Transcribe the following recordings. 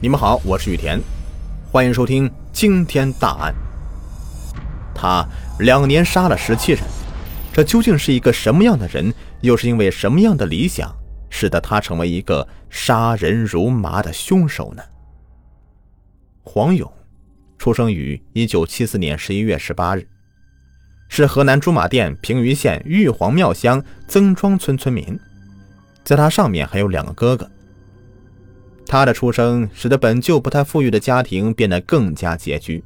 你们好，我是雨田，欢迎收听惊天大案。他两年杀了十七人，这究竟是一个什么样的人？又是因为什么样的理想，使得他成为一个杀人如麻的凶手呢？黄勇，出生于一九七四年十一月十八日，是河南驻马店平舆县玉皇庙乡曾庄村村民。在他上面还有两个哥哥。他的出生使得本就不太富裕的家庭变得更加拮据，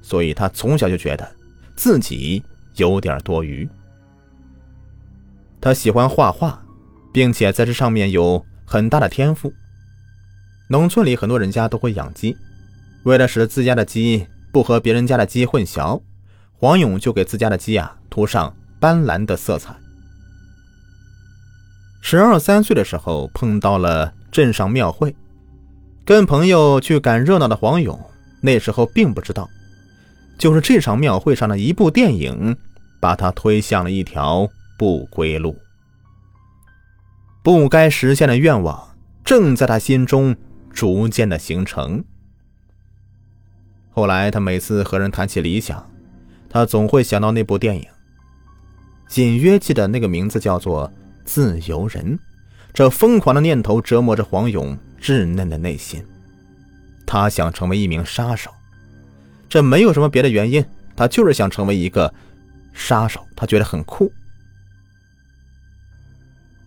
所以他从小就觉得自己有点多余。他喜欢画画，并且在这上面有很大的天赋。农村里很多人家都会养鸡，为了使自家的鸡不和别人家的鸡混淆，黄勇就给自家的鸡啊涂上斑斓的色彩。十二三岁的时候，碰到了镇上庙会，跟朋友去赶热闹的黄勇，那时候并不知道，就是这场庙会上的一部电影，把他推向了一条不归路。不该实现的愿望，正在他心中逐渐的形成。后来，他每次和人谈起理想，他总会想到那部电影，隐约记得那个名字叫做。自由人，这疯狂的念头折磨着黄勇稚嫩的内心。他想成为一名杀手，这没有什么别的原因，他就是想成为一个杀手。他觉得很酷。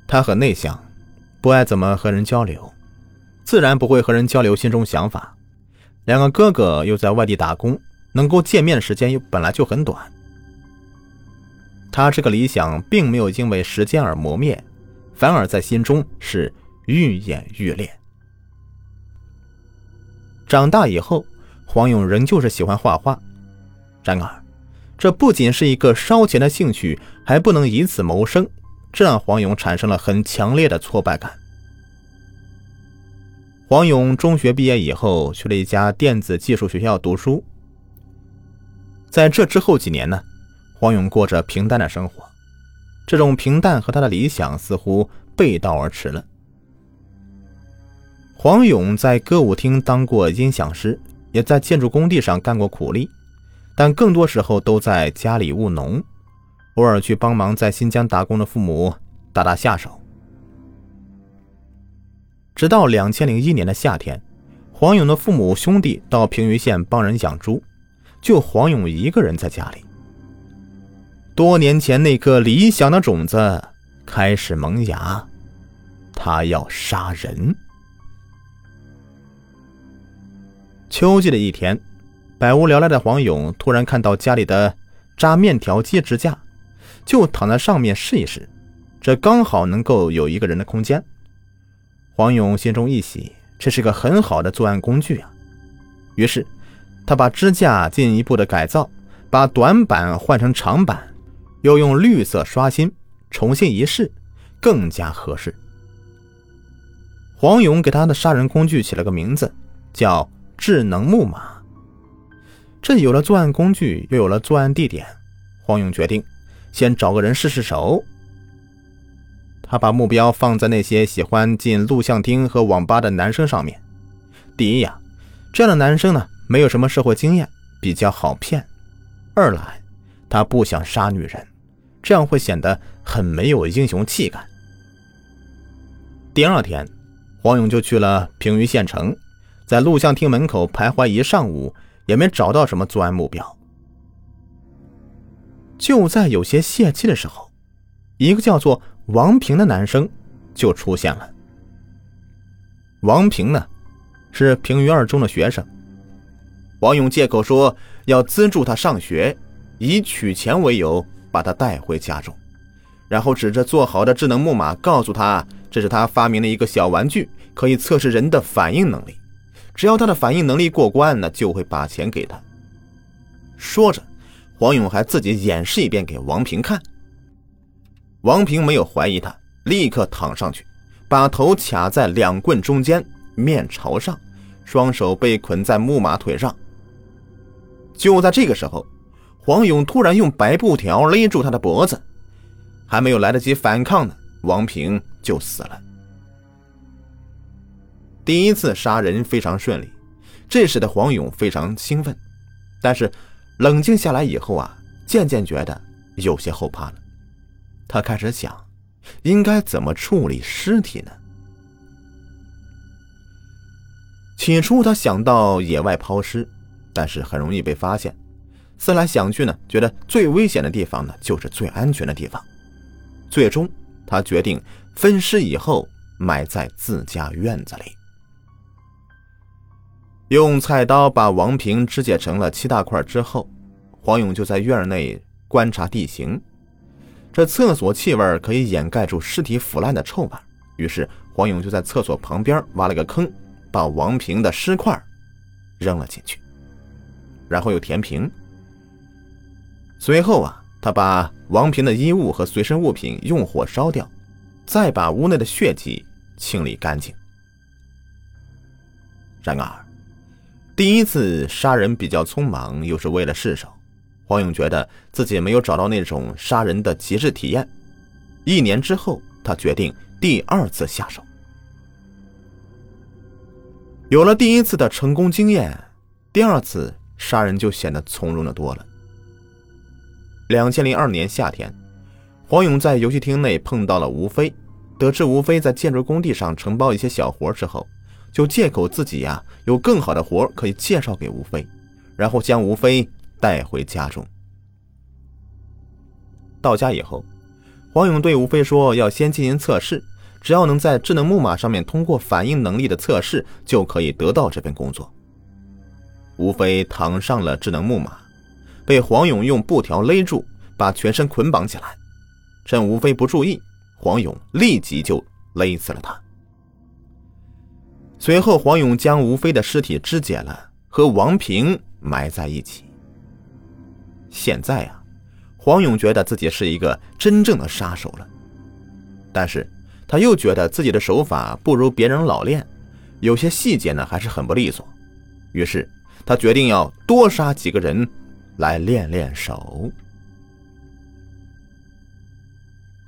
他很内向，不爱怎么和人交流，自然不会和人交流心中想法。两个哥哥又在外地打工，能够见面的时间又本来就很短。他这个理想并没有因为时间而磨灭，反而在心中是愈演愈烈。长大以后，黄勇仍旧是喜欢画画，然而，这不仅是一个烧钱的兴趣，还不能以此谋生，这让黄勇产生了很强烈的挫败感。黄勇中学毕业以后，去了一家电子技术学校读书，在这之后几年呢？黄勇过着平淡的生活，这种平淡和他的理想似乎背道而驰了。黄勇在歌舞厅当过音响师，也在建筑工地上干过苦力，但更多时候都在家里务农，偶尔去帮忙在新疆打工的父母打打下手。直到两千零一年的夏天，黄勇的父母兄弟到平舆县帮人养猪，就黄勇一个人在家里。多年前那颗理想的种子开始萌芽，他要杀人。秋季的一天，百无聊赖的黄勇突然看到家里的扎面条机支架，就躺在上面试一试，这刚好能够有一个人的空间。黄勇心中一喜，这是个很好的作案工具啊。于是，他把支架进一步的改造，把短板换成长板。又用绿色刷新，重新一试，更加合适。黄勇给他的杀人工具起了个名字，叫“智能木马”。这有了作案工具，又有了作案地点，黄勇决定先找个人试试手。他把目标放在那些喜欢进录像厅和网吧的男生上面。第一呀，这样的男生呢，没有什么社会经验，比较好骗；二来，他不想杀女人。这样会显得很没有英雄气概。第二天，黄勇就去了平舆县城，在录像厅门口徘徊一上午，也没找到什么作案目标。就在有些泄气的时候，一个叫做王平的男生就出现了。王平呢，是平舆二中的学生。王勇借口说要资助他上学，以取钱为由。把他带回家中，然后指着做好的智能木马，告诉他这是他发明的一个小玩具，可以测试人的反应能力。只要他的反应能力过关，那就会把钱给他。说着，黄勇还自己演示一遍给王平看。王平没有怀疑他，立刻躺上去，把头卡在两棍中间，面朝上，双手被捆在木马腿上。就在这个时候。黄勇突然用白布条勒住他的脖子，还没有来得及反抗呢，王平就死了。第一次杀人非常顺利，这使得黄勇非常兴奋。但是冷静下来以后啊，渐渐觉得有些后怕了。他开始想，应该怎么处理尸体呢？起初他想到野外抛尸，但是很容易被发现。思来想去呢，觉得最危险的地方呢，就是最安全的地方。最终，他决定分尸以后埋在自家院子里。用菜刀把王平肢解成了七大块之后，黄勇就在院内观察地形。这厕所气味可以掩盖住尸体腐烂的臭味，于是黄勇就在厕所旁边挖了个坑，把王平的尸块扔了进去，然后又填平。随后啊，他把王平的衣物和随身物品用火烧掉，再把屋内的血迹清理干净。然而。第一次杀人比较匆忙，又是为了试手，黄勇觉得自己没有找到那种杀人的极致体验。一年之后，他决定第二次下手。有了第一次的成功经验，第二次杀人就显得从容的多了。两千零二年夏天，黄勇在游戏厅内碰到了吴飞，得知吴飞在建筑工地上承包一些小活之后。就借口自己呀有更好的活可以介绍给吴飞，然后将吴飞带回家中。到家以后，黄勇对吴飞说：“要先进行测试，只要能在智能木马上面通过反应能力的测试，就可以得到这份工作。”吴飞躺上了智能木马，被黄勇用布条勒住，把全身捆绑起来。趁吴飞不注意，黄勇立即就勒死了他。随后，黄勇将吴飞的尸体肢解了，和王平埋在一起。现在啊，黄勇觉得自己是一个真正的杀手了，但是他又觉得自己的手法不如别人老练，有些细节呢还是很不利索。于是他决定要多杀几个人，来练练手。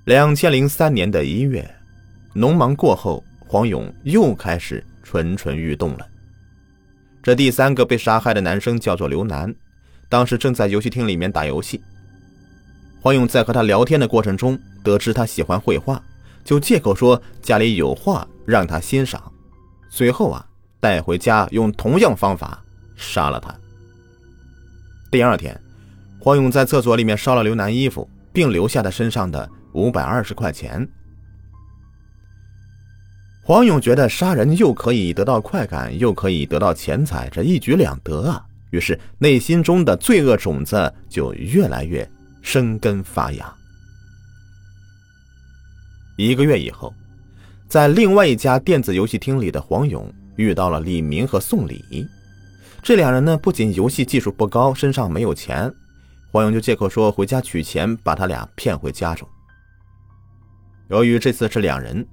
两千零三年的一月，农忙过后，黄勇又开始。蠢蠢欲动了。这第三个被杀害的男生叫做刘楠，当时正在游戏厅里面打游戏。黄勇在和他聊天的过程中，得知他喜欢绘画，就借口说家里有画让他欣赏。随后啊，带回家用同样方法杀了他。第二天，黄勇在厕所里面烧了刘楠衣服，并留下他身上的五百二十块钱。黄勇觉得杀人又可以得到快感，又可以得到钱财，这一举两得啊！于是内心中的罪恶种子就越来越生根发芽。一个月以后，在另外一家电子游戏厅里的黄勇遇到了李明和宋礼。这两人呢，不仅游戏技术不高，身上没有钱，黄勇就借口说回家取钱，把他俩骗回家中。由于这次是两人。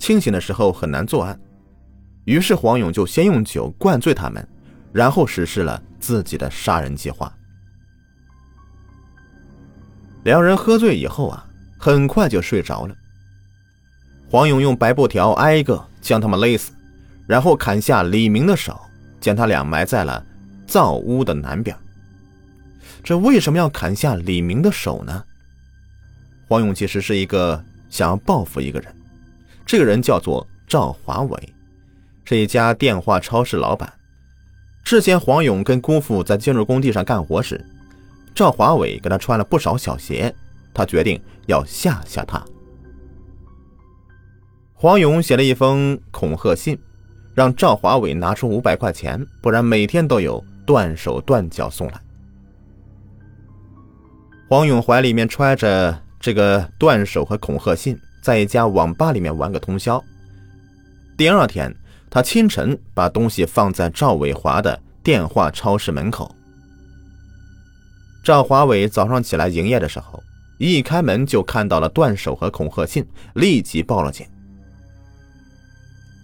清醒的时候很难作案，于是黄勇就先用酒灌醉他们，然后实施了自己的杀人计划。两人喝醉以后啊，很快就睡着了。黄勇用白布条挨个将他们勒死，然后砍下李明的手，将他俩埋在了灶屋的南边。这为什么要砍下李明的手呢？黄勇其实是一个想要报复一个人。这个人叫做赵华伟，是一家电话超市老板。之前黄勇跟姑父在建筑工地上干活时，赵华伟给他穿了不少小鞋，他决定要吓吓他。黄勇写了一封恐吓信，让赵华伟拿出五百块钱，不然每天都有断手断脚送来。黄勇怀里面揣着这个断手和恐吓信。在一家网吧里面玩个通宵。第二天，他清晨把东西放在赵伟华的电话超市门口。赵华伟早上起来营业的时候，一开门就看到了断手和恐吓信，立即报了警。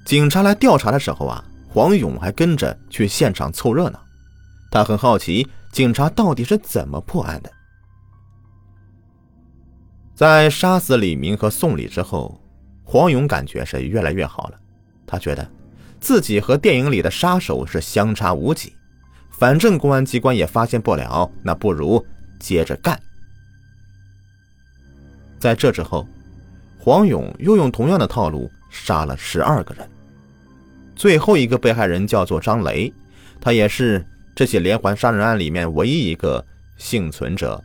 警察来调查的时候啊，黄勇还跟着去现场凑热闹。他很好奇，警察到底是怎么破案的。在杀死李明和宋礼之后，黄勇感觉是越来越好了。他觉得，自己和电影里的杀手是相差无几，反正公安机关也发现不了，那不如接着干。在这之后，黄勇又用同样的套路杀了十二个人。最后一个被害人叫做张雷，他也是这起连环杀人案里面唯一一个幸存者。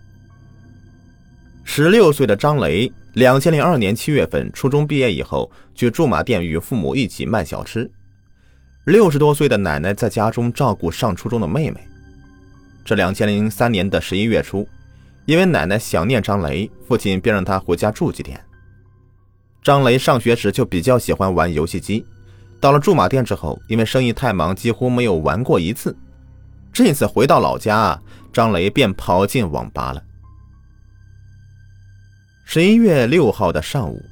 十六岁的张雷，两千零二年七月份初中毕业以后，去驻马店与父母一起卖小吃。六十多岁的奶奶在家中照顾上初中的妹妹。这两千零三年的十一月初，因为奶奶想念张雷，父亲便让他回家住几天。张雷上学时就比较喜欢玩游戏机。到了驻马店之后，因为生意太忙，几乎没有玩过一次。这次回到老家，张雷便跑进网吧了。十一月六号的上午，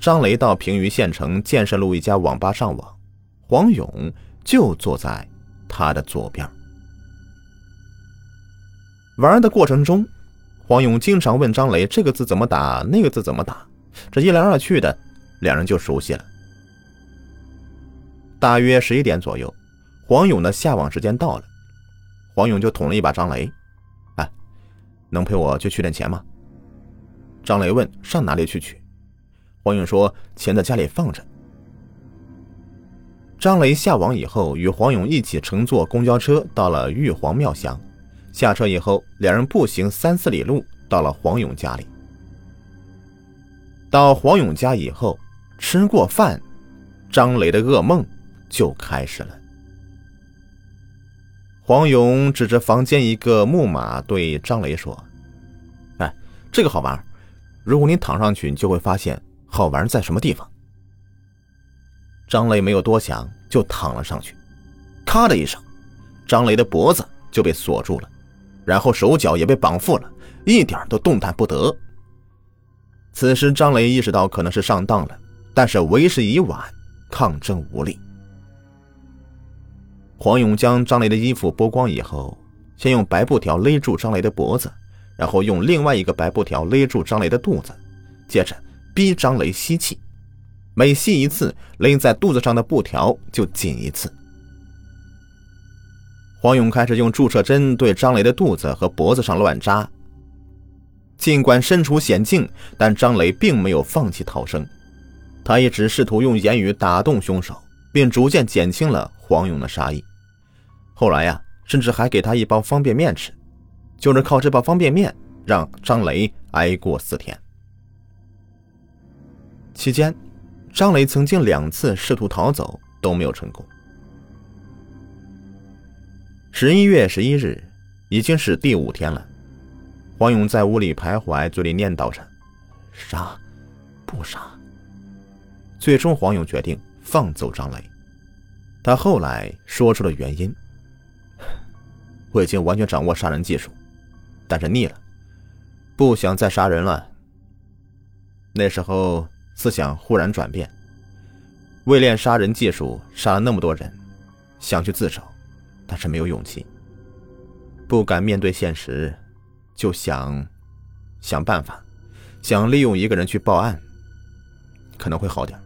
张雷到平舆县城建设路一家网吧上网，黄勇就坐在他的左边。玩的过程中，黄勇经常问张雷这个字怎么打，那个字怎么打，这一来二去的，两人就熟悉了。大约十一点左右，黄勇的下网时间到了，黄勇就捅了一把张雷：“哎，能陪我去取点钱吗？”张雷问：“上哪里去取？”黄勇说：“钱在家里放着。”张雷下网以后，与黄勇一起乘坐公交车到了玉皇庙乡，下车以后，两人步行三四里路到了黄勇家里。到黄勇家以后，吃过饭，张雷的噩梦。就开始了。黄勇指着房间一个木马对张雷说：“哎，这个好玩，如果你躺上去，你就会发现好玩在什么地方。”张雷没有多想，就躺了上去。咔的一声，张雷的脖子就被锁住了，然后手脚也被绑缚了，一点都动弹不得。此时，张雷意识到可能是上当了，但是为时已晚，抗争无力。黄勇将张雷的衣服剥光以后，先用白布条勒住张雷的脖子，然后用另外一个白布条勒住张雷的肚子，接着逼张雷吸气，每吸一次，勒在肚子上的布条就紧一次。黄勇开始用注射针对张雷的肚子和脖子上乱扎。尽管身处险境，但张雷并没有放弃逃生，他一直试图用言语打动凶手，并逐渐减轻了黄勇的杀意。后来呀，甚至还给他一包方便面吃，就是靠这包方便面让张雷挨过四天。期间，张雷曾经两次试图逃走都没有成功。十一月十一日，已经是第五天了，黄勇在屋里徘徊，嘴里念叨着：“杀，不杀。”最终，黄勇决定放走张雷。他后来说出了原因。我已经完全掌握杀人技术，但是腻了，不想再杀人了。那时候思想忽然转变，为练杀人技术，杀了那么多人，想去自首，但是没有勇气，不敢面对现实，就想想办法，想利用一个人去报案，可能会好点。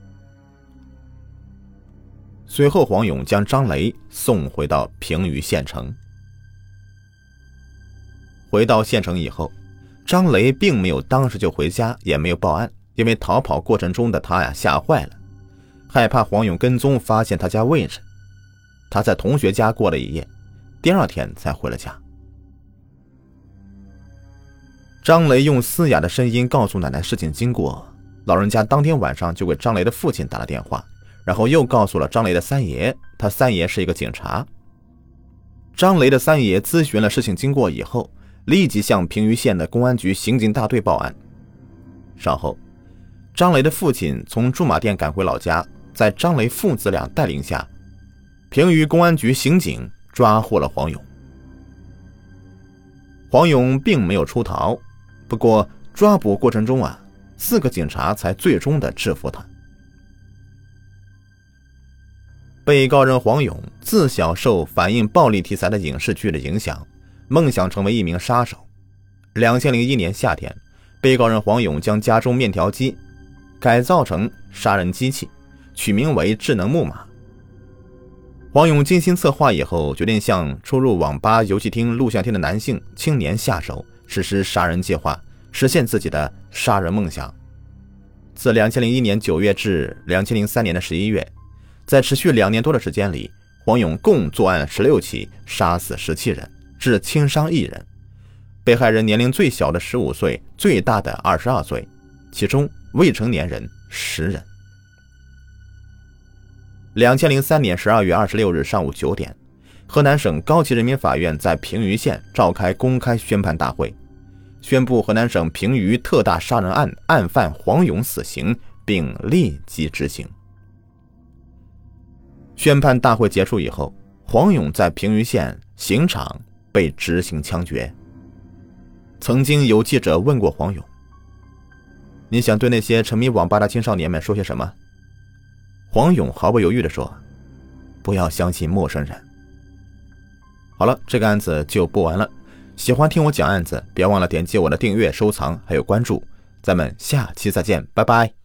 随后，黄勇将张雷送回到平舆县城。回到县城以后，张雷并没有当时就回家，也没有报案，因为逃跑过程中的他呀吓坏了，害怕黄勇跟踪发现他家位置。他在同学家过了一夜，第二天才回了家。张雷用嘶哑的声音告诉奶奶事情经过，老人家当天晚上就给张雷的父亲打了电话，然后又告诉了张雷的三爷，他三爷是一个警察。张雷的三爷咨询了事情经过以后。立即向平舆县的公安局刑警大队报案。稍后，张雷的父亲从驻马店赶回老家，在张雷父子俩带领下，平舆公安局刑警抓获了黄勇。黄勇并没有出逃，不过抓捕过程中啊，四个警察才最终的制服他。被告人黄勇自小受反映暴力题材的影视剧的影响。梦想成为一名杀手。两千零一年夏天，被告人黄勇将家中面条机改造成杀人机器，取名为“智能木马”。黄勇精心策划以后，决定向出入网吧、游戏厅、录像厅的男性青年下手，实施杀人计划，实现自己的杀人梦想。自两千零一年九月至两千零三年的十一月，在持续两年多的时间里，黄勇共作案十六起，杀死十七人，致轻伤一人。被害人年龄最小的十五岁，最大的二十二岁，其中未成年人十人。两千零三年十二月二十六日上午九点，河南省高级人民法院在平舆县召开公开宣判大会，宣布河南省平舆特大杀人案案犯黄勇死刑，并立即执行。宣判大会结束以后，黄勇在平舆县刑场被执行枪决。曾经有记者问过黄勇：“你想对那些沉迷网吧的青少年们说些什么？”黄勇毫不犹豫地说：“不要相信陌生人。”好了，这个案子就播完了。喜欢听我讲案子，别忘了点击我的订阅、收藏还有关注。咱们下期再见，拜拜。